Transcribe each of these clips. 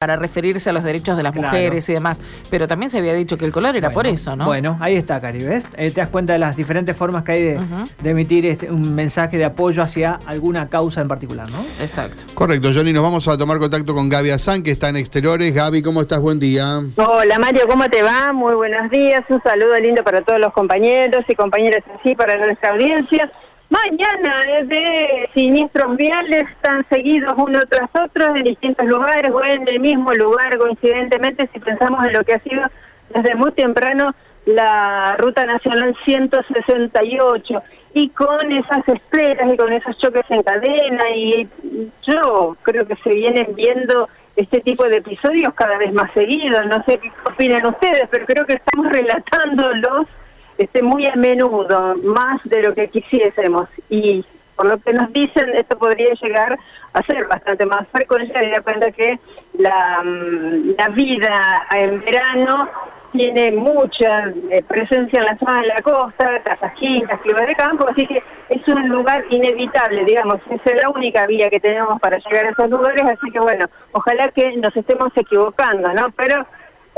para referirse a los derechos de las Claro. mujeres y demás, pero también se había dicho que el color era por eso, ¿no? Bueno, ahí está, Cari, ¿ves? Eh, te das cuenta de las diferentes formas que hay de emitir este, un mensaje de apoyo hacia alguna causa en particular, ¿no? Exacto. Correcto, Johnny, nos vamos a tomar contacto con Gaby Azán, que está en exteriores. Gaby, ¿cómo estás? Buen día. Hola Mario, ¿cómo te va? Muy buenos días, un saludo lindo para todos los compañeros y compañeras así, para nuestra audiencia. Mañana es de siniestros viales tan seguidos uno tras otro en distintos lugares o en el mismo lugar, coincidentemente, si pensamos en lo que ha sido desde muy temprano la Ruta Nacional 168 y con esas esperas y con esos choques en cadena y yo creo que se vienen viendo este tipo de episodios cada vez más seguidos. No sé qué opinan ustedes, pero creo que estamos relatándolos este, muy a menudo, más de lo que quisiésemos. Y por lo que nos dicen, esto podría llegar a ser bastante más frecuente, de cuenta que la, mm, la vida en verano tiene mucha eh, presencia en la zona de la costa, casas quintas, climas de campo, así que es un lugar inevitable, digamos, esa es la única vía que tenemos para llegar a esos lugares, así que bueno, ojalá que nos estemos equivocando, ¿no? Pero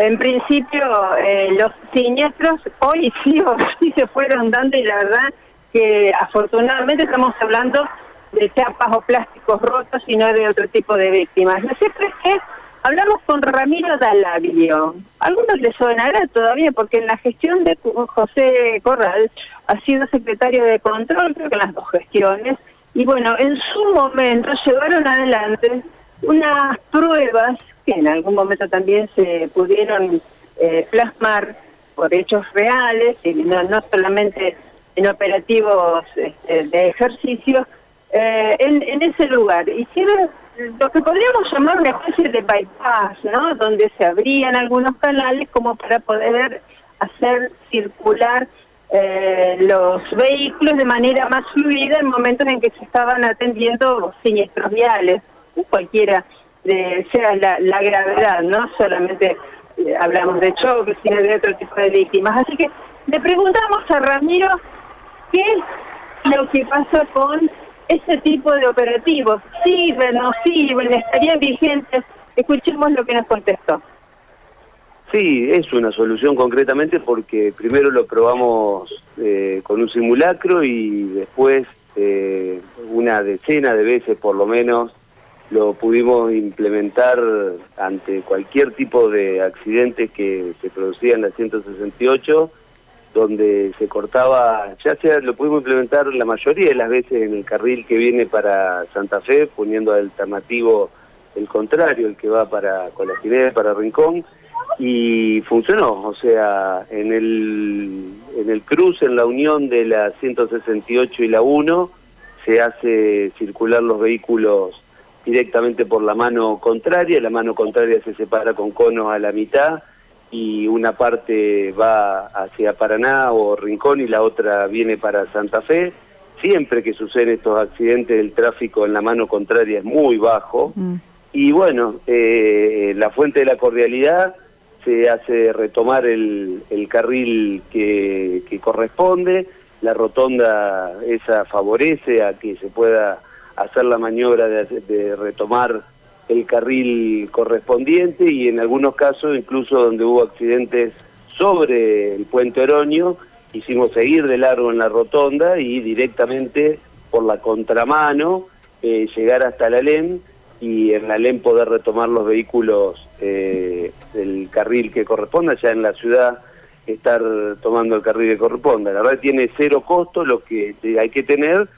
en principio eh, los siniestros hoy sí o sí se fueron dando y la verdad que afortunadamente estamos hablando de chapas o plásticos rotos y no de otro tipo de víctimas. Lo cierto es que hablamos con Ramiro Dalabio. Algunos les sonará todavía porque en la gestión de José Corral ha sido secretario de control, creo que en las dos gestiones, y bueno, en su momento llevaron adelante unas pruebas que en algún momento también se pudieron eh, plasmar por hechos reales, y no, no solamente en operativos este, de ejercicio, eh, en, en ese lugar. Hicieron lo que podríamos llamar una especie de bypass, ¿no? Donde se abrían algunos canales como para poder hacer circular eh, los vehículos de manera más fluida en momentos en que se estaban atendiendo siniestros viales, cualquiera de, sea la, la gravedad, no solamente eh, hablamos de choques, sino de otro tipo de víctimas. Así que le preguntamos a Ramiro qué es lo que pasa con ese tipo de operativos. ¿Sirven, no sirven, estarían vigentes? Escuchemos lo que nos contestó. Sí, es una solución concretamente porque primero lo probamos eh, con un simulacro y después eh, una decena de veces por lo menos lo pudimos implementar ante cualquier tipo de accidente que se producía en la 168 donde se cortaba, ya sea lo pudimos implementar la mayoría de las veces en el carril que viene para Santa Fe, poniendo alternativo el contrario, el que va para Colatinés, para Rincón, y funcionó, o sea, en el, en el cruce, en la unión de la 168 y la 1, se hace circular los vehículos directamente por la mano contraria, la mano contraria se separa con conos a la mitad, y una parte va hacia Paraná o Rincón y la otra viene para Santa Fe. Siempre que suceden estos accidentes, el tráfico en la mano contraria es muy bajo. Mm. Y bueno, eh, la fuente de la cordialidad se hace retomar el, el carril que, que corresponde, la rotonda esa favorece a que se pueda hacer la maniobra de, retomar el carril correspondiente y en algunos casos, incluso donde hubo accidentes sobre el puente Oroño, hicimos seguir de largo en la rotonda y directamente por la contramano eh, llegar hasta la LEM y en la LEM poder retomar los vehículos eh, del carril que corresponda, ya en la ciudad estar tomando el carril que corresponda. La verdad tiene cero costo, lo que hay que tener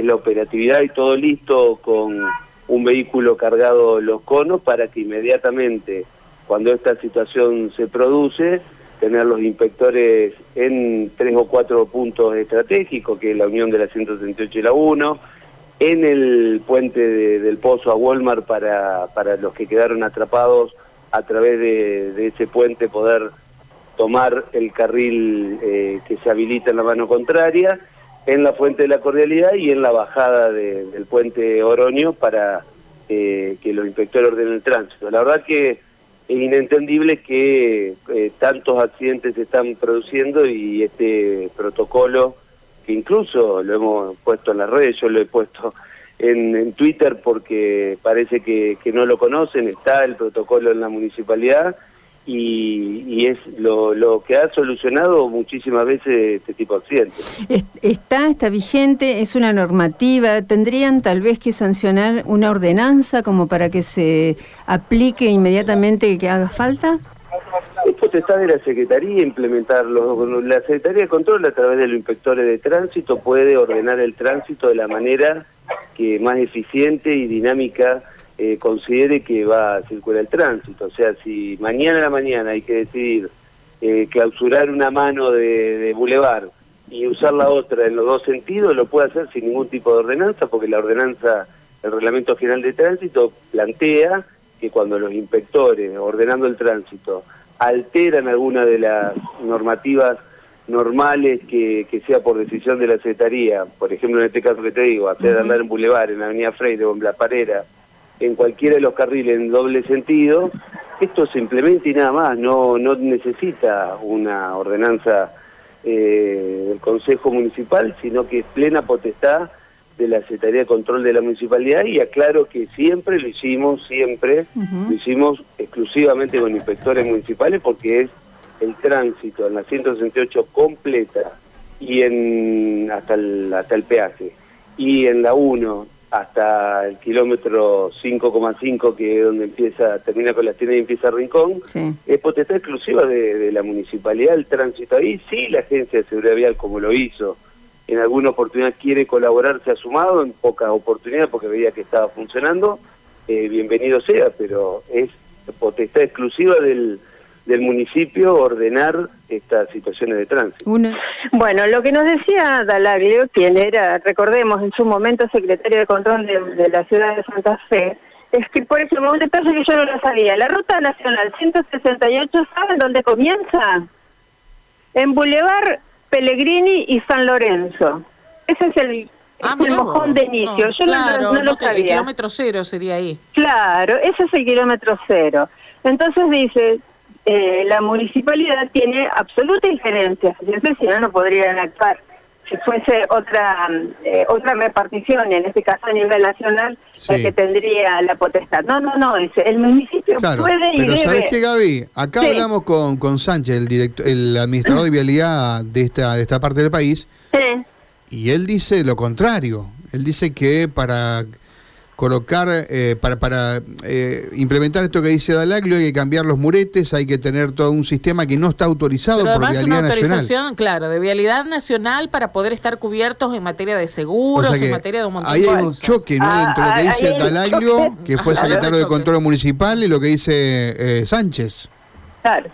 la operatividad y todo listo con un vehículo cargado los conos para que inmediatamente cuando esta situación se produce tener los inspectores en tres o cuatro puntos estratégicos que es la unión de la 168 y la 1 en el puente de- del Pozo a Walmart para, para los que quedaron atrapados a través de, de ese puente poder tomar el carril eh, que se habilita en la mano contraria en la Fuente de la Cordialidad y en la bajada de- del puente Oroño para eh, que los inspectores ordenen el tránsito. La verdad que es inentendible que eh, tantos accidentes se están produciendo y este protocolo, que incluso lo hemos puesto en las redes, yo lo he puesto en, en Twitter porque parece que, que no lo conocen, está el protocolo en la municipalidad y, y es lo, lo que ha solucionado muchísimas veces este tipo de accidentes. Es- Está, está vigente, es una normativa. ¿Tendrían tal vez que sancionar una ordenanza como para que se aplique inmediatamente que haga falta? Es potestad de la Secretaría implementarlo. La Secretaría de Control, a través de los inspectores de tránsito, puede ordenar el tránsito de la manera que más eficiente y dinámica eh, considere que va a circular el tránsito. O sea, si mañana a la mañana hay que decidir eh, clausurar una mano de, de bulevar y usar la otra en los dos sentidos, lo puede hacer sin ningún tipo de ordenanza, porque la ordenanza, el Reglamento General de Tránsito, plantea que cuando los inspectores, ordenando el tránsito, alteran alguna de las normativas normales que, que sea por decisión de la Secretaría, por ejemplo en este caso que te digo, hacer andar en Boulevard, en Avenida Freire o en La Parera, en cualquiera de los carriles en doble sentido, esto se implementa y nada más, no, no necesita una ordenanza eh, del Consejo Municipal, sino que es plena potestad de la Secretaría de Control de la Municipalidad y aclaro que siempre lo hicimos, siempre lo hicimos exclusivamente con inspectores municipales porque es el tránsito en la 168 completa y en hasta el, hasta el peaje y en la 1 hasta el kilómetro 5,5 que es donde empieza termina con la tienda y empieza Rincón Sí. es potestad exclusiva de, de la municipalidad el tránsito ahí sí la agencia de seguridad vial como lo hizo en alguna oportunidad quiere colaborar se ha sumado en pocas oportunidades porque veía que estaba funcionando eh, bienvenido sea pero es potestad exclusiva del del municipio ordenar estas situaciones de tránsito. Una, Bueno, lo que nos decía Dalaglio, quien era, recordemos, en su momento secretario de control de, de la ciudad de Santa Fe, es que, por ejemplo, un detalle que yo no lo sabía, la ruta nacional 168, ¿saben dónde comienza? En Boulevard Pellegrini y San Lorenzo. Ese es el, Ah, el vos. mojón de inicio. No, yo no- claro, no, lo no te- El sabía. kilómetro cero sería ahí. Claro, ese es el kilómetro cero. Entonces dice, eh, la municipalidad tiene absoluta injerencia, si no, no podrían actuar. Si fuese otra eh, otra repartición, en este caso a nivel nacional, la Sí. que tendría la potestad. No, no, no, dice, el municipio Claro, puede y pero debe. ¿sabes qué, Gaby? Acá Sí. hablamos con, con Sánchez, el, director, el administrador de vialidad de esta, de esta parte del país, Sí. y él dice lo contrario. Él dice que para colocar, eh, para, para eh, implementar esto que dice Dalaglio hay que cambiar los muretes, hay que tener todo un sistema que no está autorizado Pero por además una Vialidad Nacional. autorización, claro, de vialidad nacional para poder estar cubiertos en materia de O seguros, sea en materia de un montón ahí de hay un choque, ¿no? Ah, Entre lo que dice Dalaglio, que fue secretario de. Control Municipal, y lo que dice eh, Sánchez. Claro.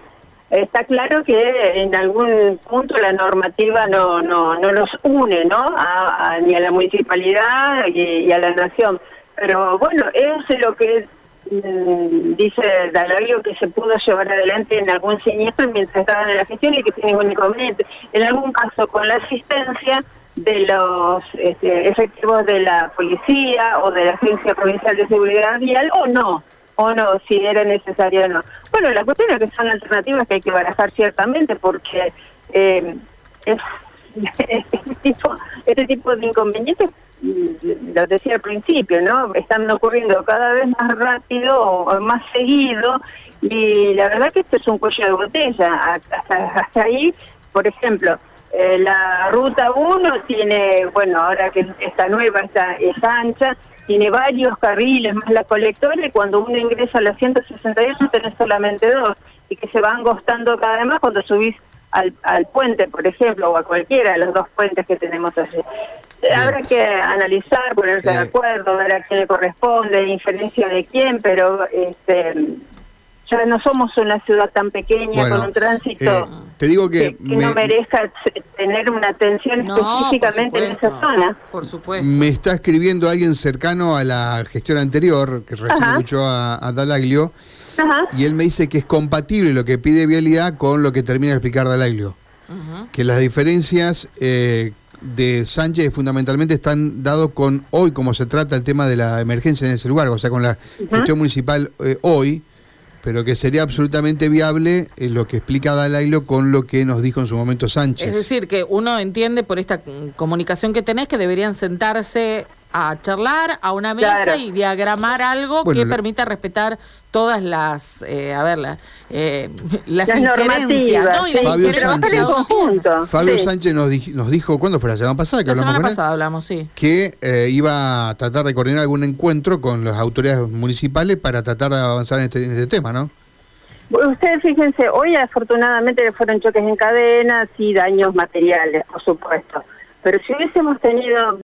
Está claro que en algún punto la normativa no no no nos une, ¿no? A, a- ni a la municipalidad y, y a la nación. Pero bueno, es lo que mm, dice Dalaglio que se pudo llevar adelante en algún siniestro mientras estaban en la gestión y que tiene ningún inconveniente. En algún caso con la asistencia de los este, efectivos de la policía o de la Agencia Provincial de Seguridad Vial o no, o no, si era necesario o no. Bueno, la cuestión es que son alternativas que hay que barajar ciertamente porque eh, es, este, tipo, este tipo de inconvenientes, mm, lo decía al principio, ¿no? Están ocurriendo cada vez más rápido más seguido y la verdad que esto es un cuello de botella. Hasta, hasta ahí, por ejemplo, eh, la ruta 1 tiene, bueno, ahora que está nueva, está, es ancha, tiene varios carriles más la colectora y cuando uno ingresa a la 168 tenés solamente dos y que se van angostando cada vez más cuando subís al, al puente, por ejemplo, o a cualquiera de los dos puentes que tenemos allí. Habrá que analizar, ponerse de Eh. acuerdo, ver a quién le corresponde, inferencia de quién, pero este ya no somos una ciudad tan pequeña Bueno, con un tránsito eh, te digo que, que, que no me- merezca tener una atención No, específicamente en esa zona. Por supuesto. Me está escribiendo alguien cercano a la gestión anterior, que recién Ajá. escuchó a, a Dalaglio, Ajá. y él me dice que es compatible lo que pide Vialidad con lo que termina de explicar Dalaglio. Que las diferencias eh, de Sánchez fundamentalmente están dados con hoy, como se trata el tema de la emergencia en ese lugar, o sea, con la gestión municipal eh, hoy, pero que sería absolutamente viable eh, lo que explica Dalaglio con lo que nos dijo en su momento Sánchez. Es decir, que uno entiende por esta mm, comunicación que tenés que deberían sentarse a charlar a una mesa Claro. y diagramar algo Bueno, que lo- permita respetar todas las, eh, a ver, la- eh, las, Las injerencias, normativas, ¿no? Y sí, Fabio Sánchez. conjunto. Fabio sí. Sánchez nos, dij- nos dijo, ¿cuándo fue la semana pasada que La semana pasada hablamos, sí. que eh, iba a tratar de coordinar algún encuentro con las autoridades municipales para tratar de avanzar en este, en este tema, ¿no? Ustedes fíjense, hoy afortunadamente fueron choques en cadenas y daños materiales, por supuesto. Pero si hubiésemos tenido